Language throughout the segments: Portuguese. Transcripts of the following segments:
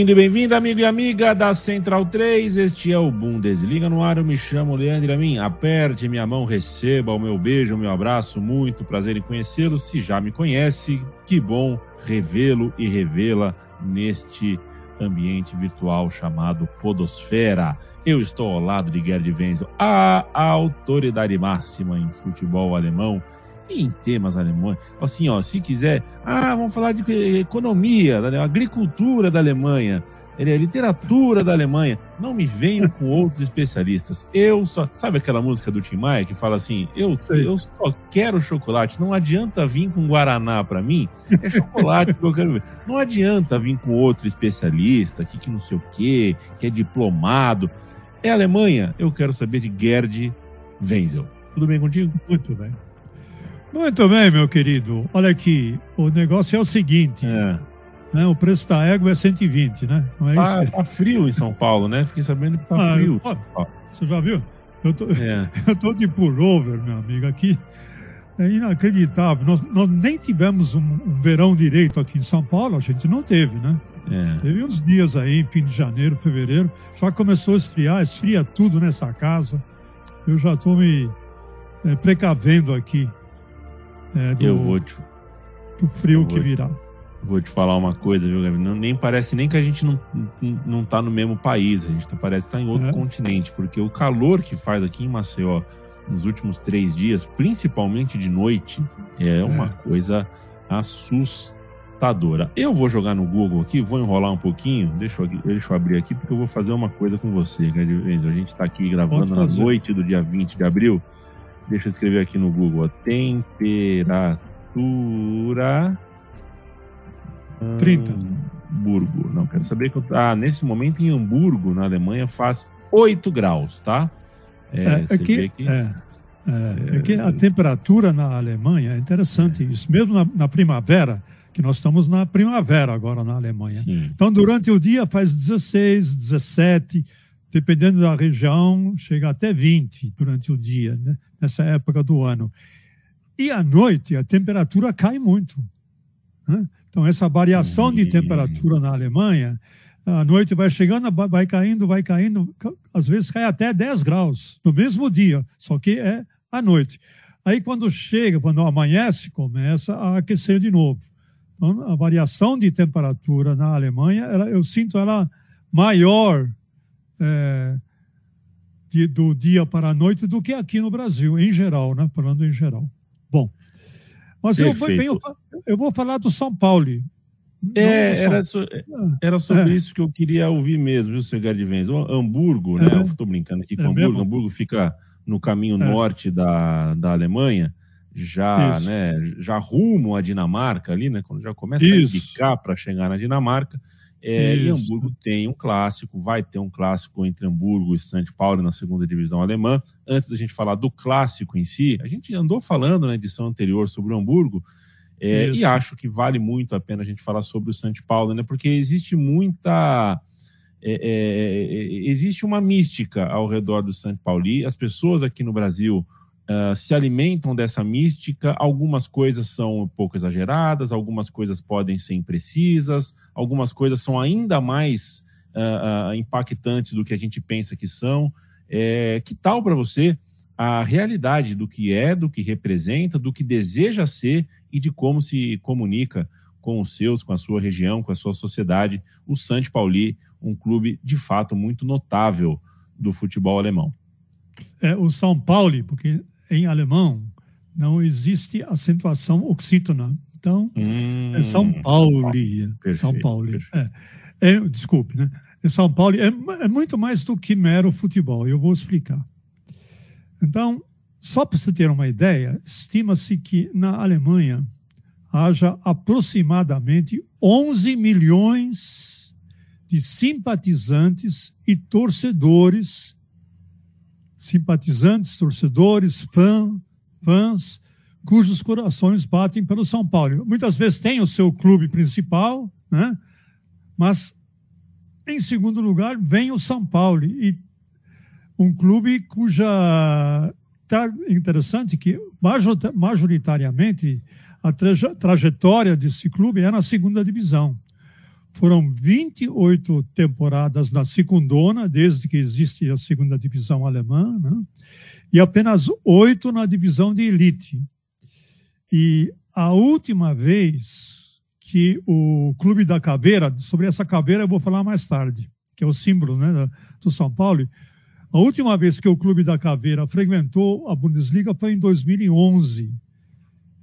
Bem-vindo e bem-vinda, amigo e amiga da Central 3. Este é o Bundesliga no ar. Eu me chamo Leandro Amin. Aperte minha mão, receba o meu beijo, o meu abraço. Muito prazer em conhecê-lo. Se já me conhece, que bom revê-lo e revê-la neste ambiente virtual chamado Podosfera. Eu estou ao lado de Gerd Wenzel, a autoridade máxima em futebol alemão em temas alemães. Assim, ó, se quiser, ah, vamos falar de economia, da agricultura da Alemanha, é literatura da Alemanha. Não me venham com outros especialistas. Eu só. Sabe aquela música do Tim Maia que fala assim: eu, eu só quero chocolate. Não adianta vir com Guaraná para mim. É chocolate que eu quero ver. Não adianta vir com outro especialista, que, que não sei o quê, que é diplomado. É Alemanha? Eu quero saber de Gerd Wenzel. Tudo bem contigo? Muito bem. Muito bem, meu querido. Olha aqui, o negócio é o seguinte. É. Né, o preço da égua é 120, né? Não é tá, isso? Tá frio em São Paulo, né? Fiquei sabendo que tá ah, frio. Eu, você já viu? Eu tô, é. eu tô de pullover, meu amigo, aqui. É inacreditável. Nós, nós nem tivemos um, um, verão direito aqui em São Paulo, a gente não teve, né? É. Teve uns dias aí, fim de janeiro, fevereiro, já começou a esfriar, esfria tudo nessa casa. Eu já estou me é, precavendo aqui é, do, eu vou te, do frio que virá. Vou te falar uma coisa, viu, Gabriel? Não, nem parece nem que a gente não, não tá no mesmo país, a gente tá, parece estar tá em outro é. continente, porque o calor que faz aqui em Maceió nos últimos três dias, principalmente de noite, é, é. uma coisa assustadora. Eu vou jogar no Google aqui, vou enrolar um pouquinho, deixa eu, deixa eu abrir aqui, porque eu vou fazer uma coisa com você, Gabriel. A gente tá aqui gravando na noite do dia 20 de abril. Deixa eu escrever aqui no Google. Temperatura. 30. Hamburgo. Não, quero saber que. Ah, nesse momento em Hamburgo, na Alemanha, faz 8 graus, tá? É, é, é que, que... É, é, é, que a temperatura na Alemanha é interessante. Isso mesmo na, na, primavera, que nós estamos na primavera agora na Alemanha. Sim. Então, durante o dia faz 16, 17 dependendo da região, chega até 20 durante o dia, né? nessa época do ano. E à noite a temperatura cai muito. Né? Então, essa variação de temperatura na Alemanha, à noite vai chegando, vai caindo, vai caindo, às vezes cai até 10 graus no mesmo dia, só que é à noite. Aí, quando chega, quando amanhece, começa a aquecer de novo. Então, a variação de temperatura na Alemanha, ela, eu sinto ela maior é, de, do dia para a noite do que aqui no Brasil, em geral, né? Falando em geral. Bom, mas eu, eu, eu, vou falar do São Paulo. É, era, so, era sobre é. isso que eu queria ouvir mesmo, viu, senhor Gardivenz? Hamburgo, né? É. Estou brincando aqui com é Hamburgo. Mesmo? Hamburgo fica no caminho é. norte da, da Alemanha, já, né, já rumo à Dinamarca ali, né? Quando já começa isso. a indicar para chegar na Dinamarca. É, e Hamburgo tem um clássico, vai ter um clássico entre Hamburgo e São Paulo na segunda divisão alemã. Antes da gente falar do clássico em si, a gente andou falando na edição anterior sobre o Hamburgo, é, e acho que vale muito a pena a gente falar sobre o São Paulo, né? Porque existe muita. É, é, é, existe uma mística ao redor do São Paulo. E as pessoas aqui no Brasil uh, se alimentam dessa mística. Algumas coisas são um pouco exageradas, algumas coisas podem ser imprecisas, algumas coisas são ainda mais uh, uh, impactantes do que a gente pensa que são. É, que tal para você a realidade do que é, do que representa, do que deseja ser e de como se comunica com os seus, com a sua região, com a sua sociedade, o Santi Pauli, um clube de fato muito notável do futebol alemão. É, o São Paulo, porque em alemão não existe acentuação oxítona. Então, hum, é São Paulo. São Paulo. É, é, desculpe, né? É São Paulo é, é muito mais do que mero futebol. Eu vou explicar. Então, só para você ter uma ideia, estima-se que na Alemanha haja aproximadamente 11 milhões de simpatizantes e torcedores, simpatizantes, torcedores, fã, fãs, cujos corações batem pelo São Paulo. Muitas vezes tem o seu clube principal, né? mas em segundo lugar vem o São Paulo e um clube cuja interessante que majoritariamente a trajetória desse clube é na segunda divisão. Foram 28 temporadas na segundona, desde que existe a segunda divisão alemã, né? e apenas oito na divisão de elite. E a última vez que o Clube da Caveira, sobre essa caveira eu vou falar mais tarde, que é o símbolo né, do São Paulo, a última vez que o Clube da Caveira frequentou a Bundesliga foi em 2011.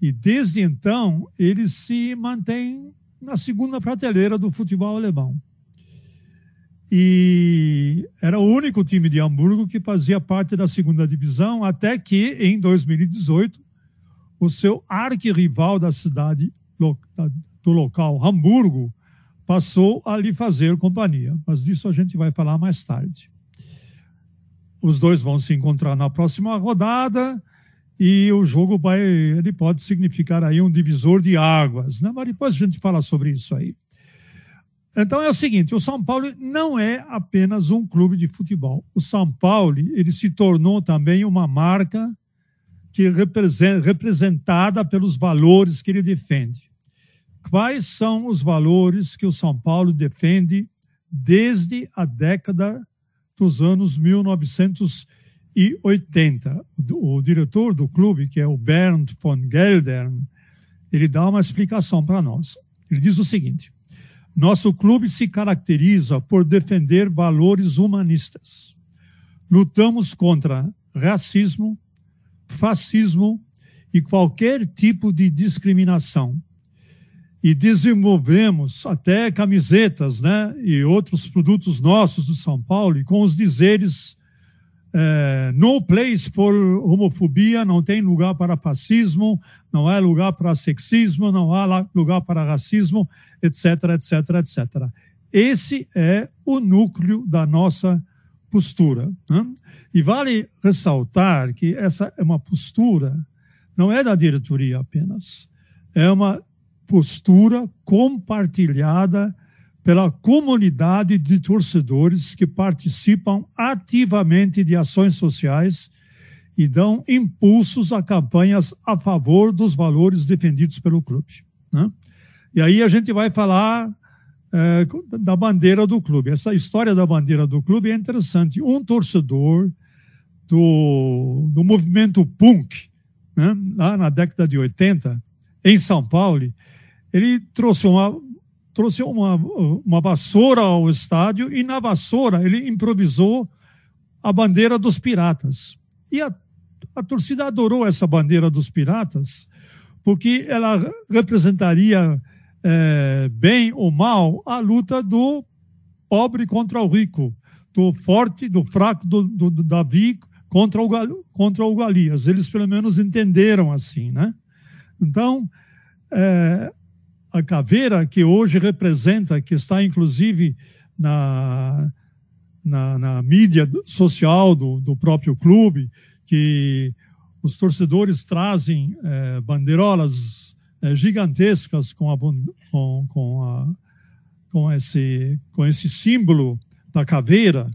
E desde então, ele se mantém na segunda prateleira do futebol alemão. E era o único time de Hamburgo que fazia parte da segunda divisão, até que, em 2018, o seu arquirrival da cidade, do local, Hamburgo, passou a lhe fazer companhia. Mas disso a gente vai falar mais tarde. Os dois vão se encontrar na próxima rodada e o jogo vai, ele pode significar aí um divisor de águas, né? Mas depois a gente fala sobre isso aí. Então é o seguinte, o São Paulo não é apenas um clube de futebol. O São Paulo, ele se tornou também uma marca que representa, representada pelos valores que ele defende. Quais são os valores que o São Paulo defende desde a década dos anos 1980. O, diretor do clube, que é o Bernd von Geldern, ele dá uma explicação para nós. Ele diz o seguinte: nosso clube se caracteriza por defender valores humanistas. Lutamos contra racismo, fascismo e qualquer tipo de discriminação e desenvolvemos até camisetas né, e outros produtos nossos do São Paulo com os dizeres é, no place for homofobia, não tem lugar para fascismo, não há lugar para sexismo, não há lugar para racismo, etc, etc, etc. Esse é o núcleo da nossa postura. Né? E vale ressaltar que essa é uma postura, não é da diretoria apenas, é uma postura compartilhada pela comunidade de torcedores que participam ativamente de ações sociais e dão impulsos a campanhas a favor dos valores defendidos pelo clube. Né? E aí a gente vai falar é, da bandeira do clube. Essa história da bandeira do clube é interessante. Um torcedor do, do movimento punk, né, lá na década de 80, em São Paulo, ele trouxe uma, trouxe uma, uma vassoura ao estádio e na vassoura ele improvisou a bandeira dos piratas. E a, a torcida adorou essa bandeira dos piratas porque ela representaria é, bem ou mal a luta do pobre contra o rico, do forte, do fraco, do, do, do Davi contra o, contra o Golias. Eles pelo menos entenderam assim, né? Então, é, a caveira que hoje representa, que está inclusive na, na, na mídia social do, do, próprio clube, que os torcedores trazem é, bandeirolas é, gigantescas com, a, com, com, a, com, esse, com esse símbolo da caveira,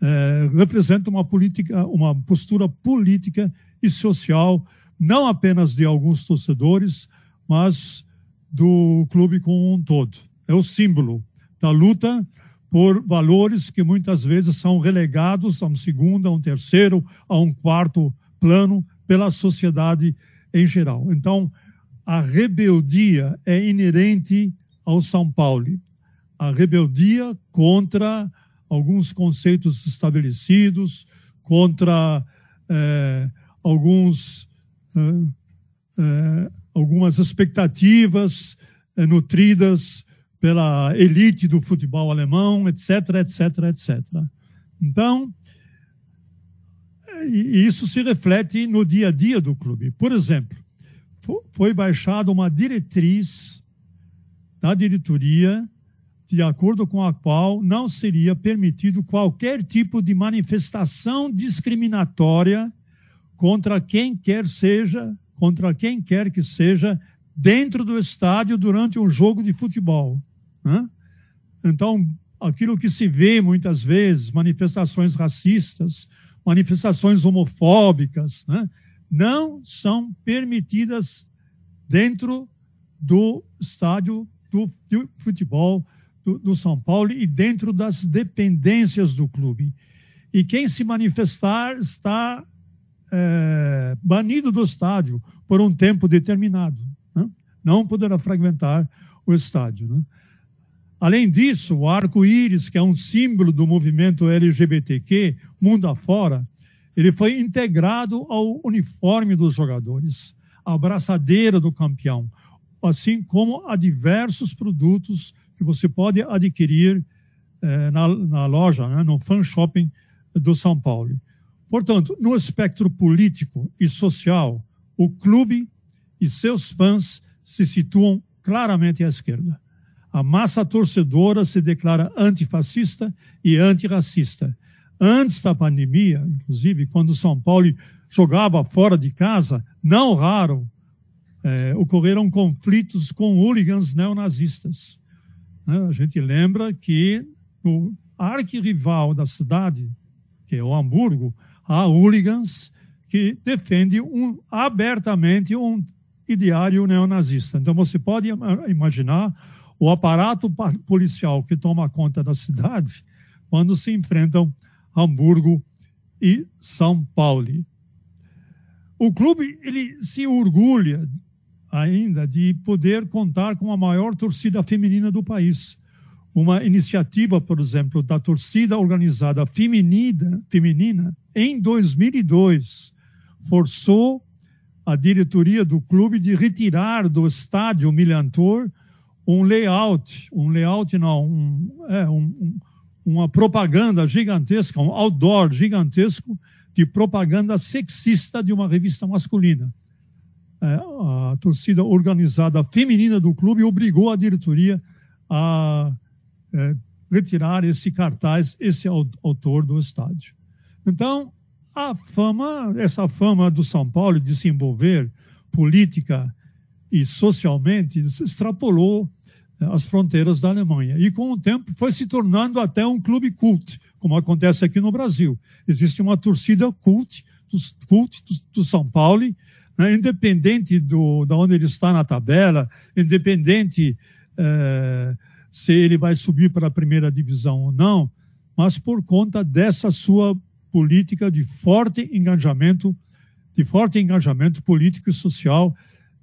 é, representa uma política, uma postura política e social, não apenas de alguns torcedores, mas do clube como um todo. É o símbolo da luta por valores que muitas vezes são relegados a um segundo, a um terceiro, a um quarto plano pela sociedade em geral. Então, a rebeldia é inerente ao São Paulo. A rebeldia contra alguns conceitos estabelecidos, contra eh, alguns, eh, eh, algumas expectativas é, nutridas pela elite do futebol alemão, etc, etc, etc. Então, e isso se reflete no dia a dia do clube. Por exemplo, foi baixada uma diretriz da diretoria de acordo com a qual não seria permitido qualquer tipo de manifestação discriminatória contra quem quer seja, contra quem quer que seja dentro do estádio durante um jogo de futebol. Né? Então, aquilo que se vê muitas vezes, manifestações racistas, manifestações homofóbicas, né? não são permitidas dentro do estádio do, futebol do, do, São Paulo e dentro das dependências do clube. E quem se manifestar está é, banido do estádio por um tempo determinado. Né? Não poderá fragmentar o estádio. Né? Além disso, o arco-íris, que é um símbolo do movimento LGBTQ, mundo afora, ele foi integrado ao uniforme dos jogadores, à braçadeira do campeão, assim como a diversos produtos que você pode adquirir eh, na, na, loja, né, no fan shopping do São Paulo. Portanto, no espectro político e social, o clube e seus fãs se situam claramente à esquerda. A massa torcedora se declara antifascista e antirracista Antes da pandemia, inclusive, quando São Paulo jogava fora de casa, não raro é, ocorreram conflitos com hooligans neonazistas. Né? A gente lembra que no arquirrival da cidade, que é o Hamburgo, há hooligans que defendem um, abertamente um ideário neonazista. Então você pode imaginar o aparato policial que toma conta da cidade quando se enfrentam Hamburgo e São Paulo. O clube ele se orgulha ainda de poder contar com a maior torcida feminina do país. Uma iniciativa, por exemplo, da torcida organizada feminina, feminina em 2002 forçou a diretoria do clube de retirar do estádio Milantor um layout, um layout não, um, é, um, uma propaganda gigantesca, um outdoor gigantesco de propaganda sexista de uma revista masculina. É, a torcida organizada feminina do clube obrigou a diretoria a é, retirar esse cartaz, esse autor do estádio. Então, a fama, essa fama do São Paulo de se envolver política e socialmente extrapolou as fronteiras da Alemanha. E com o tempo foi se tornando até um clube cult, como acontece aqui no Brasil. Existe uma torcida cult, cult do, do São Paulo, né, independente do, da onde ele está na tabela, independente é, se ele vai subir para a primeira divisão ou não, mas por conta dessa sua política de forte engajamento, de forte engajamento político e social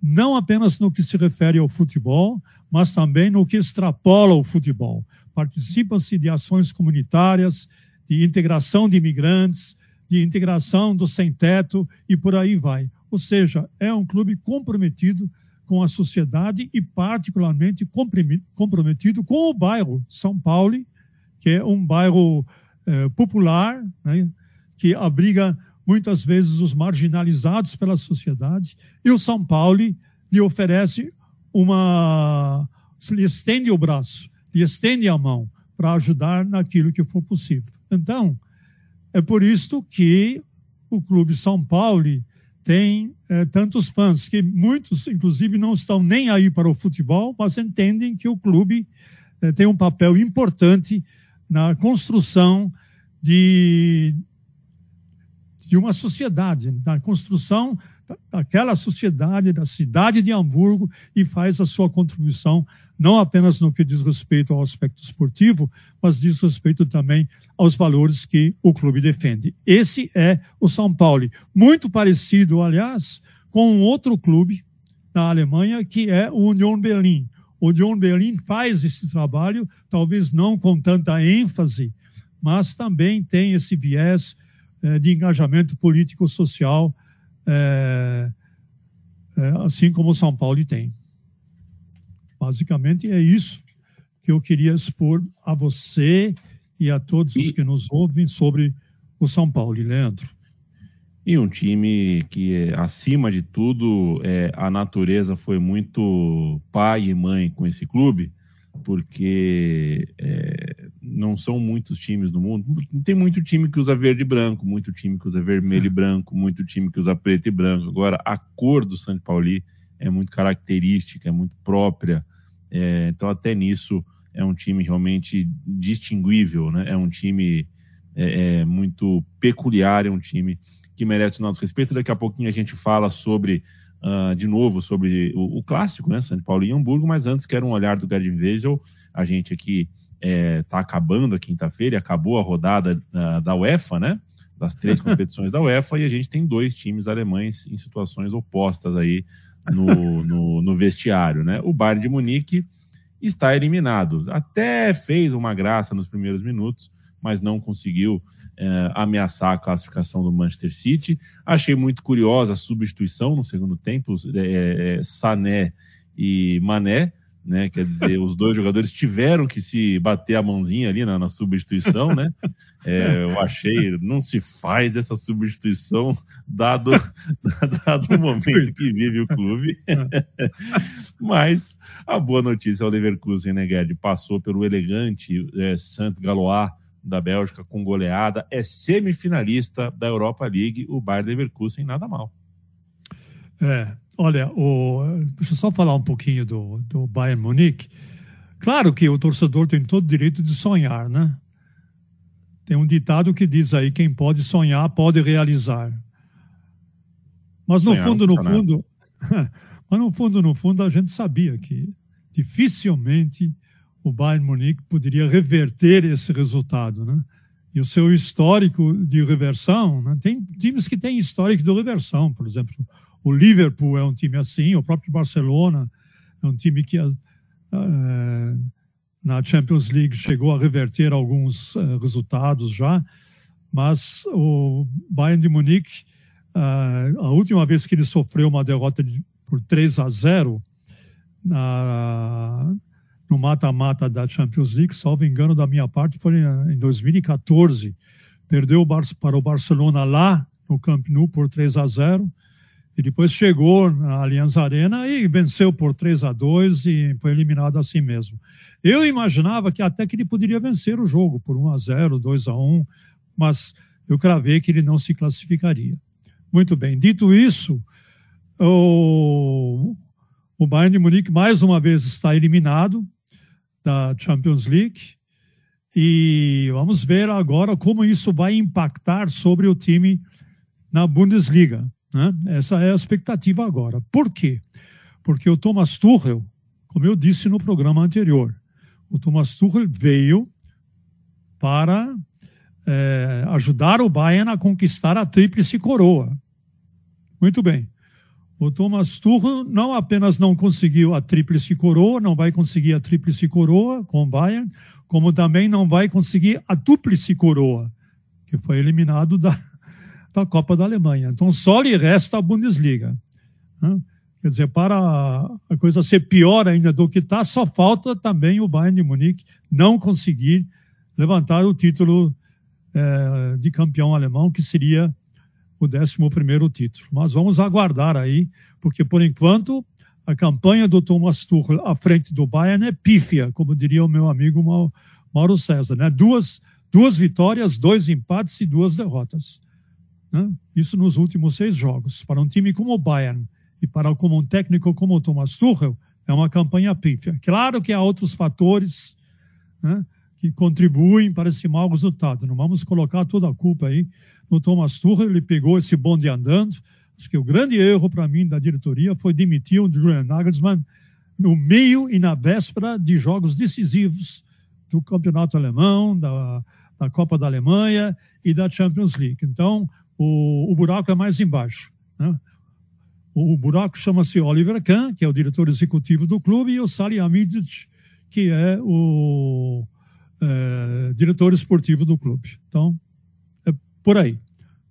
não apenas no que se refere ao futebol, mas também no que extrapola o futebol. Participam-se de ações comunitárias, de integração de imigrantes, de integração do sem-teto e por aí vai. Ou seja, é um clube comprometido com a sociedade e particularmente comprometido com o bairro São Paulo, que é um bairro eh, popular, né, que abriga muitas vezes os marginalizados pela sociedade, e o São Paulo lhe oferece uma. lhe estende o braço, lhe estende a mão para ajudar naquilo que for possível. Então, é por isso que o Clube São Paulo tem é, tantos fãs, que muitos, inclusive, não estão nem aí para o futebol, mas entendem que o clube é, tem um papel importante na construção de, de uma sociedade, na construção daquela sociedade, da cidade de Hamburgo, e faz a sua contribuição, não apenas no que diz respeito ao aspecto esportivo, mas diz respeito também aos valores que o clube defende. Esse é o São Paulo. Muito parecido, aliás, com um outro clube na Alemanha, que é o Union Berlin. O Union Berlin faz esse trabalho, talvez não com tanta ênfase, mas também tem esse viés de engajamento político-social é, é, assim como o São Paulo tem. Basicamente é isso que eu queria expor a você e a todos os que nos ouvem sobre o São Paulo, Leandro. E um time que, acima de tudo, é, a natureza foi muito pai e mãe com esse clube, porque é, não são muitos times no mundo. Tem muito time que usa verde e branco, muito time que usa vermelho e branco, muito time que usa preto e branco. Agora, a cor do São Paulo é muito característica, é muito própria. É, então, até nisso, é um time realmente distinguível, né? É um time é, é muito peculiar, é um time que merece o nosso respeito. Daqui a pouquinho a gente fala sobre, uh, de novo, sobre o, o, clássico, né? São Paulo e Hamburgo, mas antes quero um olhar do Gerd Wesel. A gente aqui está é, tá acabando a quinta-feira, acabou a rodada uh, da UEFA, né? Das três competições da UEFA, e a gente tem dois times alemães em situações opostas aí no, no, no vestiário, né? O Bayern de Munique está eliminado. Até fez uma graça nos primeiros minutos, mas não conseguiu é, ameaçar a classificação do Manchester City. Achei muito curiosa a substituição no segundo tempo, é, é, Sané e Mané, né? Quer dizer, os dois jogadores tiveram que se bater a mãozinha ali na, na substituição, né? É, eu achei, não se faz essa substituição dado, dado o momento que vive o clube. Mas a boa notícia é o Leverkusen, né, Gerd? Passou pelo elegante é, Saint Galois da Bélgica com goleada, é semifinalista da Europa League, o Bayern Leverkusen nada mal. É, olha, o, deixa eu só falar um pouquinho do, do Bayern Munique. Claro que o torcedor tem todo o direito de sonhar, né? Tem um ditado que diz aí: quem pode sonhar, pode realizar. Mas no sonhar fundo, no fundo, mas no fundo, no fundo, a gente sabia que dificilmente o Bayern Munique poderia reverter esse resultado, né? E o seu histórico de reversão, né? tem times que têm histórico de reversão, por exemplo, o Liverpool é um time assim, o próprio Barcelona é um time que uh, na Champions League chegou a reverter alguns uh, resultados já, mas o Bayern de Munique, a última vez que ele sofreu uma derrota de, por 3 a 0 na, no mata-mata da Champions League, salvo engano da minha parte, foi em 2014. Perdeu para o Barcelona lá no Camp Nou por 3 a 0 e depois chegou na Allianz Arena e venceu por 3 a 2 e foi eliminado assim mesmo. Eu imaginava que até que ele poderia vencer o jogo por 1 a 0, 2 a 1, mas eu cravei que ele não se classificaria. Muito bem. Dito isso, o, o Bayern de Munique mais uma vez está eliminado da Champions League. E vamos ver agora como isso vai impactar sobre o time na Bundesliga. Né? Essa é a expectativa agora. Por quê? Porque o Thomas Tuchel, como eu disse no programa anterior, o Thomas Tuchel veio para é, ajudar o Bayern a conquistar a tríplice coroa. Muito bem. O Thomas Tuchel não apenas não conseguiu a tríplice coroa, não vai conseguir a tríplice coroa com o Bayern, como também não vai conseguir a dúplice coroa, que foi eliminado da, da Copa da Alemanha. Então só lhe resta a Bundesliga. Né? Quer dizer, para a coisa ser pior ainda do que está, só falta também o Bayern de Munique não conseguir levantar o título é, de campeão alemão, que seria o 11 título. Mas vamos aguardar aí, porque por enquanto a campanha do Thomas Tuchel à frente do Bayern é pífia, como diria o meu amigo Mauro César. Né? Duas, duas vitórias, dois empates e duas derrotas. Né? Isso nos últimos seis jogos. Para um time como o Bayern e para como um técnico como o Thomas Tuchel, é uma campanha pífia. Claro que há outros fatores né, que contribuem para esse mau resultado. Não vamos colocar toda a culpa aí no Thomas Tuchel. Ele pegou esse bonde andando. Acho que o grande erro para mim da diretoria foi demitir o Julian Nagelsmann no meio e na véspera de jogos decisivos do campeonato alemão, da, da Copa da Alemanha e da Champions League. Então, o, o buraco é mais embaixo. Né? O, o, buraco chama-se Oliver Kahn, que é o diretor executivo do clube, e o Sali Amidic, que é o é, diretor esportivo do clube. Então, por aí.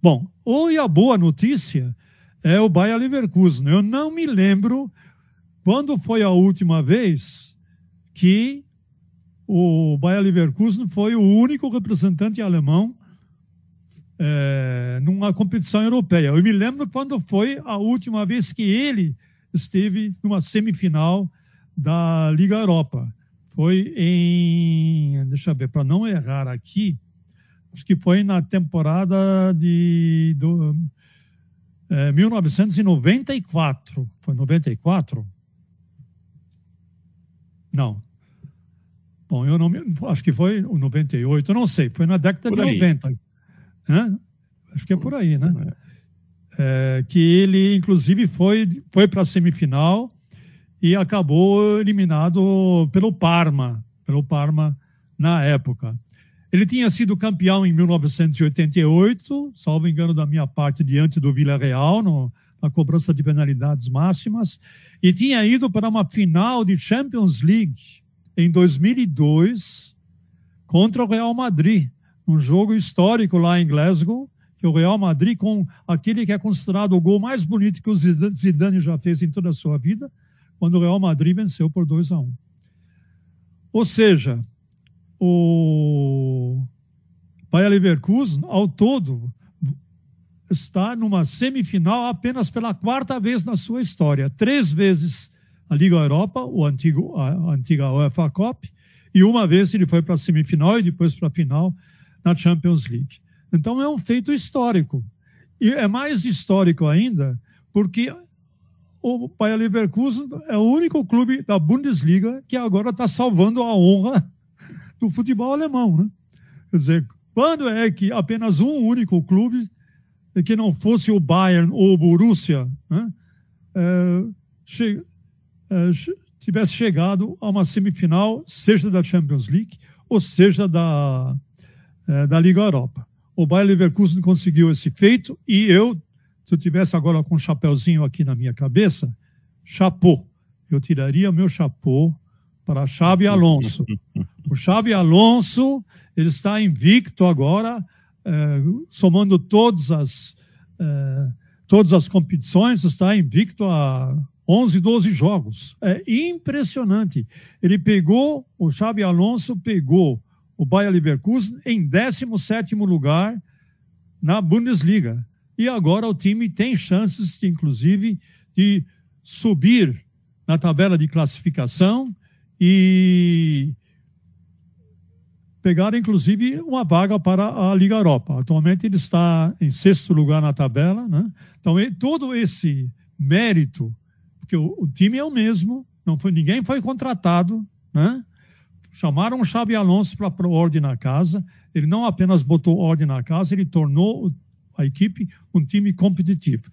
Bom, e a boa notícia é o Bayer Leverkusen. Eu não me lembro quando foi a última vez que o Bayer Leverkusen foi o único representante alemão é, numa competição europeia. Eu me lembro quando foi a última vez que ele esteve numa semifinal da Liga Europa. Foi em, deixa eu ver, para não errar aqui, acho que foi na temporada de do, é, 1994. Foi 94? Não. Bom, eu não acho que foi 98, eu não sei, foi na década de 90. Né? Acho que é por aí, né? É. é, que ele, inclusive, foi, foi para a semifinal e acabou eliminado pelo Parma, pelo Parma na época. Ele tinha sido campeão em 1988, salvo engano da minha parte, diante do Villarreal, no, na cobrança de penalidades máximas, e tinha ido para uma final de Champions League em 2002 contra o Real Madrid, um jogo histórico lá em Glasgow, que o Real Madrid, com aquele que é considerado o gol mais bonito que o Zidane já fez em toda a sua vida, quando o Real Madrid venceu por 2 a 1. Um. Ou seja, o Bayer Leverkusen, ao todo, está numa semifinal apenas pela quarta vez na sua história. Três vezes a Liga Europa, o antigo, a antiga UEFA Cup, e uma vez ele foi para a semifinal e depois para a final na Champions League. Então é um feito histórico. E é mais histórico ainda porque o Bayer Leverkusen é o único clube da Bundesliga que agora está salvando a honra do futebol alemão. Né? Quer dizer, quando é que apenas um único clube, que não fosse o Bayern ou o Borussia, né, é, che, é, tivesse chegado a uma semifinal, seja da Champions League ou seja da, é, da Liga Europa. O Bayern Leverkusen conseguiu esse feito e eu, se eu tivesse agora com um chapéuzinho aqui na minha cabeça, chapô. Eu tiraria meu chapô para Xavi Alonso. O Xavi Alonso, ele está invicto agora, é, somando todas as, é, todas as competições, está invicto a 11, 12 jogos. É impressionante. Ele pegou, o Xavi Alonso pegou o Bayer Leverkusen em 17 lugar na Bundesliga. E agora o time tem chances, inclusive, de subir na tabela de classificação e pegaram, inclusive, uma vaga para a Liga Europa. Atualmente ele está em sexto lugar na tabela. Né? Então, todo esse mérito, porque o, o, time é o mesmo, não foi, ninguém foi contratado, né? chamaram o Xabi Alonso para pôr ordem na casa, ele não apenas botou ordem na casa, ele tornou a equipe um time competitivo.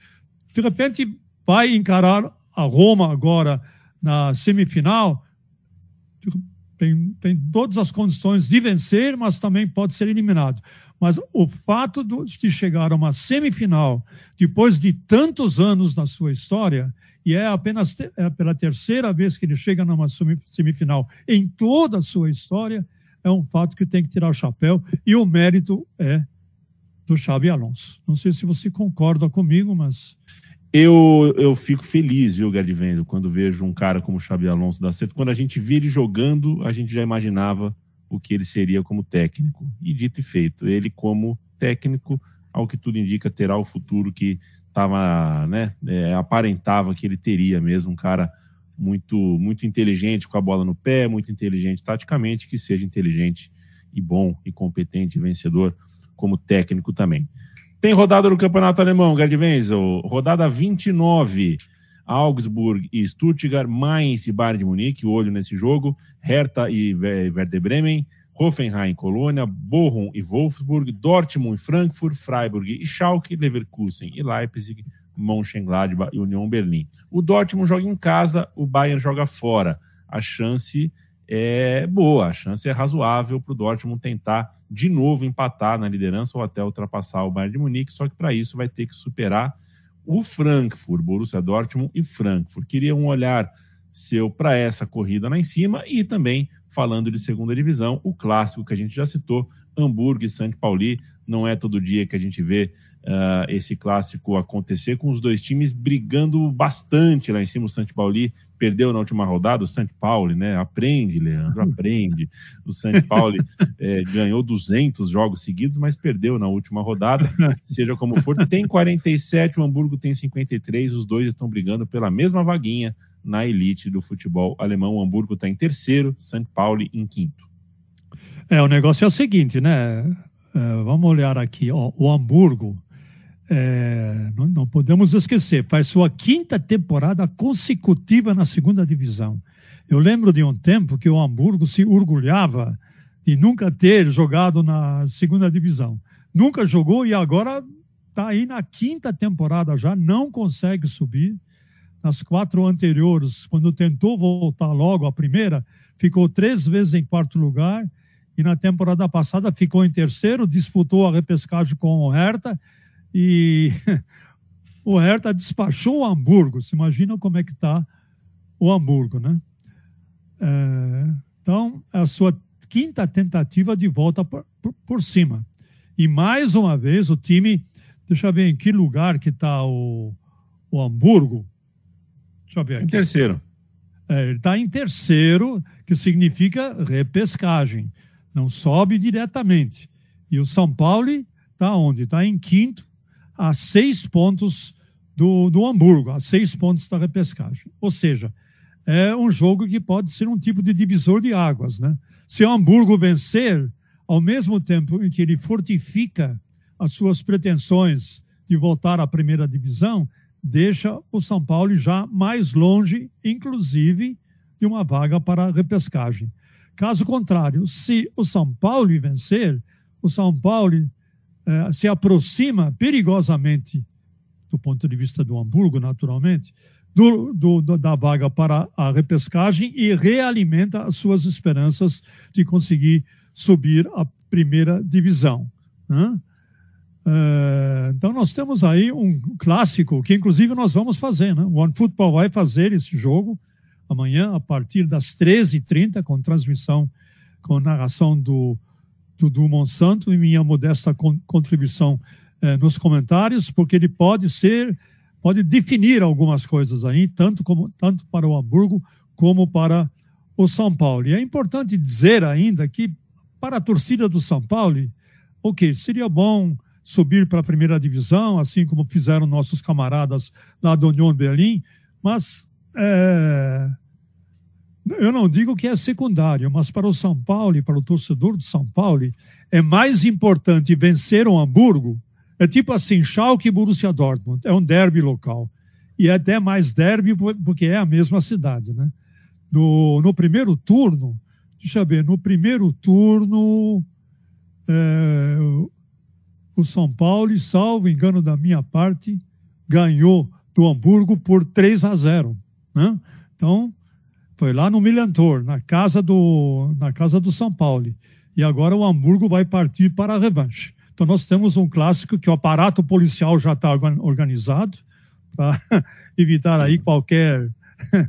De repente, vai encarar a Roma agora na semifinal, tem, tem todas as condições de vencer, mas também pode ser eliminado. Mas o fato de chegar a uma semifinal, depois de tantos anos na sua história, e é apenas é pela terceira vez que ele chega numa semifinal em toda a sua história, é um fato que tem que tirar o chapéu, e o mérito é do Xavi Alonso. Não sei se você concorda comigo, mas eu, eu fico feliz, viu, Gadivendo, quando vejo um cara como o Xabi Alonso dar certo. Quando a gente vira ele jogando, a gente já imaginava o que ele seria como técnico. E dito e feito, ele como técnico, ao que tudo indica, terá o futuro que tava, né, é, aparentava que ele teria mesmo, um cara muito muito inteligente com a bola no pé, muito inteligente taticamente, que seja inteligente e bom e competente vencedor como técnico também. Tem rodada no Campeonato Alemão, Gerd Wenzel. Rodada 29. Augsburg e Stuttgart, Mainz e Bayern de Munique, olho nesse jogo. Hertha e Werder Bremen. Hoffenheim, Colônia, Bochum e Wolfsburg, Dortmund e Frankfurt, Freiburg e Schalke, Leverkusen e Leipzig, Mönchengladbach e União Berlim. O Dortmund joga em casa, o Bayern joga fora. A chance é boa, a chance é razoável para o Dortmund tentar de novo empatar na liderança ou até ultrapassar o Bayern de Munique, só que para isso vai ter que superar o Frankfurt, Borussia Dortmund e Frankfurt. Queria um olhar seu para essa corrida lá em cima e também falando de segunda divisão, o clássico que a gente já citou, Hamburgo e São Pauli. Não é todo dia que a gente vê uh, esse clássico acontecer, com os dois times brigando bastante lá em cima. O Santo Pauli perdeu na última rodada, o Santo Pauli, né? Aprende, Leandro, aprende. O Santo Pauli é, ganhou 200 jogos seguidos, mas perdeu na última rodada. Seja como for, tem 47, o Hamburgo tem 53, os dois estão brigando pela mesma vaguinha na elite do futebol alemão. O Hamburgo está em terceiro, Santo Pauli em quinto. É, o negócio é o seguinte, né? É, vamos olhar aqui, ó, o Hamburgo é, não, não, podemos esquecer, faz sua quinta temporada consecutiva na segunda divisão. Eu lembro de um tempo que o Hamburgo se orgulhava de nunca ter jogado na segunda divisão. Nunca jogou e agora está aí na quinta temporada já, não consegue subir. Nas quatro anteriores, quando tentou voltar logo à primeira, ficou três vezes em quarto lugar e na temporada passada ficou em terceiro, disputou a repescagem com o Hertha e o Hertha despachou o Hamburgo. Se imagina como é que está o Hamburgo, né? É, então, é a sua quinta tentativa de volta por, por, por, cima. E mais uma vez o time, deixa eu ver em que lugar que está o, o Hamburgo. Deixa eu ver aqui. Em terceiro. É, ele está em terceiro, que significa repescagem. Não sobe diretamente. E o São Paulo está onde? Está em quinto, a seis pontos do, do Hamburgo, a seis pontos da repescagem. Ou seja, é um jogo que pode ser um tipo de divisor de águas. Né? Se o Hamburgo vencer, ao mesmo tempo em que ele fortifica as suas pretensões de voltar à primeira divisão, deixa o São Paulo já mais longe, inclusive, de uma vaga para a repescagem. Caso contrário, se o São Paulo vencer, o São Paulo é, se aproxima perigosamente, do ponto de vista do Hamburgo, naturalmente, do, do, da vaga para a repescagem e realimenta as suas esperanças de conseguir subir à primeira divisão. Né? É, então, nós temos aí um clássico que, inclusive, nós vamos fazer. Né? O One Football vai fazer esse jogo amanhã, a partir das 13h30, com transmissão, com narração do do Monsanto e minha modesta contribuição eh, nos comentários, porque ele pode ser, pode definir algumas coisas aí, tanto, como, tanto para o Hamburgo como para o São Paulo. E é importante dizer ainda que para a torcida do São Paulo, ok, seria bom subir para a primeira divisão, assim como fizeram nossos camaradas lá do União Berlim, mas é, eu não digo que é secundário, mas para o São Paulo e para o torcedor do São Paulo, é mais importante vencer o Hamburgo. É tipo assim, Schalke e Borussia Dortmund. É um derby local. E é até mais derby porque é a mesma cidade, né? No, no primeiro turno, deixa eu ver, no primeiro turno, é, o São Paulo, salvo engano da minha parte, ganhou do Hamburgo por 3 a 0. Né? Então, foi lá no Milantor, na casa do, na casa do São Paulo. E agora o Hamburgo vai partir para a revanche. Então nós temos um clássico que o aparato policial já está organizado para evitar aí qualquer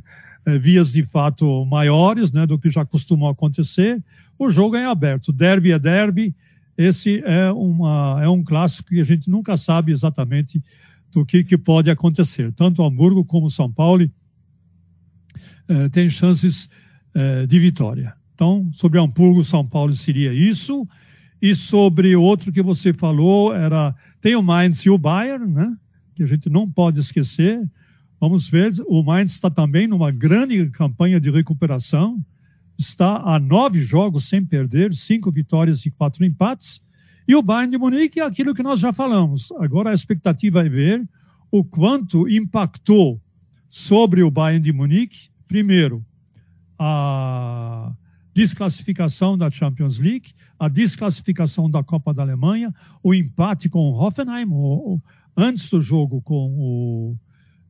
eh, vias de fato maiores né, do que já costumou acontecer. O jogo é aberto, derby é derby. Esse é, uma, é um clássico que a gente nunca sabe exatamente do que, que pode acontecer. Tanto Hamburgo como São Paulo eh, tem chances eh, de vitória. Então, sobre Hamburgo, São Paulo seria isso. E sobre outro que você falou, era tem o Mainz e o Bayern, né? que a gente não pode esquecer. Vamos ver, o Mainz está também numa grande campanha de recuperação. Está a nove jogos sem perder, cinco vitórias e quatro empates. E o Bayern de Munique é aquilo que nós já falamos. Agora a expectativa é ver o quanto impactou sobre o Bayern de Munique primeiro, a desclassificação da Champions League, a desclassificação da Copa da Alemanha, o empate com o Hoffenheim, o, o, antes do jogo com o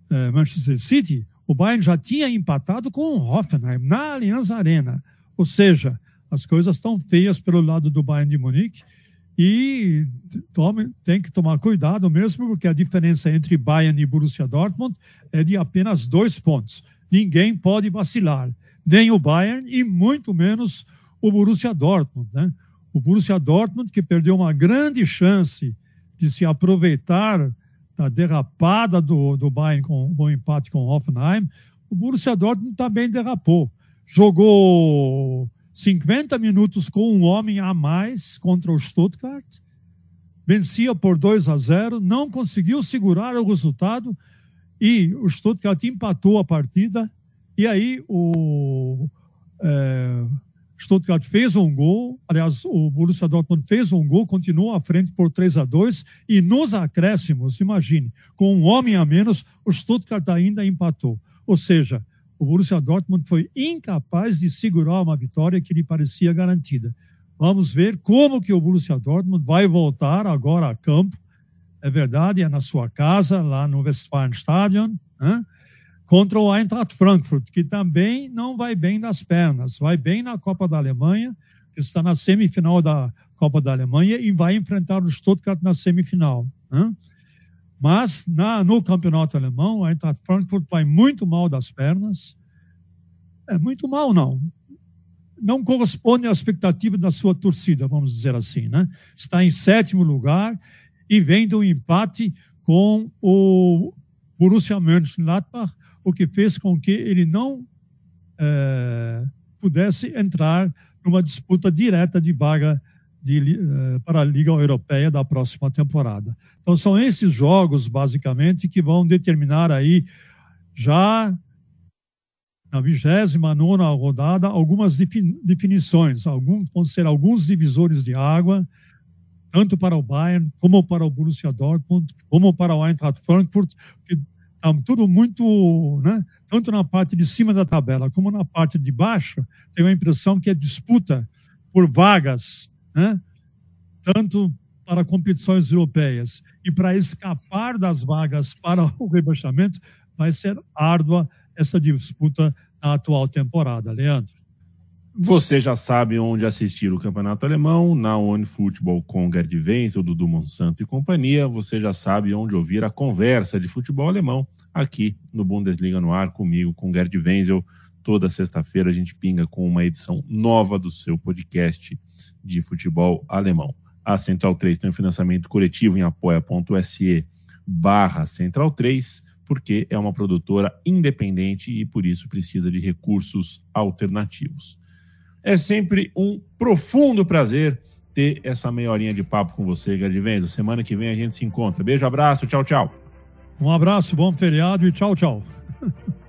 é, Manchester City, o Bayern já tinha empatado com o Hoffenheim na Allianz Arena. Ou seja, as coisas estão feias pelo lado do Bayern de Munique e tome, tem que tomar cuidado mesmo, porque a diferença entre Bayern e Borussia Dortmund é de apenas dois pontos. Ninguém pode vacilar. nem o Bayern e muito menos o Borussia Dortmund. Né? O Borussia Dortmund, que perdeu uma grande chance de se aproveitar da derrapada do, do Bayern com, o empate com o Hoffenheim, o Borussia Dortmund também derrapou. Jogou 50 minutos com um homem a mais contra o Stuttgart, vencia por 2 a 0, não conseguiu segurar o resultado e o Stuttgart empatou a partida. E aí o é, Stuttgart fez um gol, aliás, o Borussia Dortmund fez um gol, continuou à frente por 3 a 2 e nos acréscimos, imagine, com um homem a menos, o Stuttgart ainda empatou. Ou seja, o Borussia Dortmund foi incapaz de segurar uma vitória que lhe parecia garantida. Vamos ver como que o Borussia Dortmund vai voltar agora a campo. É verdade, é na sua casa, lá no Westfalenstadion, né? contra o Eintracht Frankfurt, que também não vai bem nas pernas, vai bem na Copa da Alemanha, que está na semifinal da Copa da Alemanha e vai enfrentar o Stuttgart na semifinal. Né? Mas na, no campeonato alemão, o Eintracht Frankfurt vai muito mal das pernas. É muito mal, não. Não corresponde à expectativa da sua torcida, vamos dizer assim. Né? Está em sétimo lugar e vem do empate com o Borussia Mönchengladbach, o que fez com que ele não é, pudesse entrar numa disputa direta de vaga de, uh, para a Liga Europeia da próxima temporada. Então são esses jogos basicamente que vão determinar aí já na 29 rodada algumas definições, alguns vão ser alguns divisores de água, tanto para o Bayern como para o Borussia Dortmund, como para o Eintracht Frankfurt, que está tudo muito, né? Tanto na parte de cima da tabela como na parte de baixo, tenho a impressão que é disputa por vagas né? tanto para competições europeias e para escapar das vagas para o rebaixamento, vai ser árdua essa disputa na atual temporada, Leandro. Você já sabe onde assistir o Campeonato Alemão, na OneFootball com Gerd Wenzel, Dudu Monsanto e companhia. Você já sabe onde ouvir a conversa de futebol alemão aqui no Bundesliga no ar, comigo, com Gerd Wenzel. Toda sexta-feira a gente pinga com uma edição nova do seu podcast de futebol alemão. A Central 3 tem um financiamento coletivo em apoia.se barra Central 3, porque é uma produtora independente e por isso precisa de recursos alternativos. É sempre um profundo prazer ter essa meia horinha de papo com você, Gerd Venzo. Semana que vem a gente se encontra. Beijo, abraço, tchau, tchau. Um abraço, bom feriado e tchau, tchau.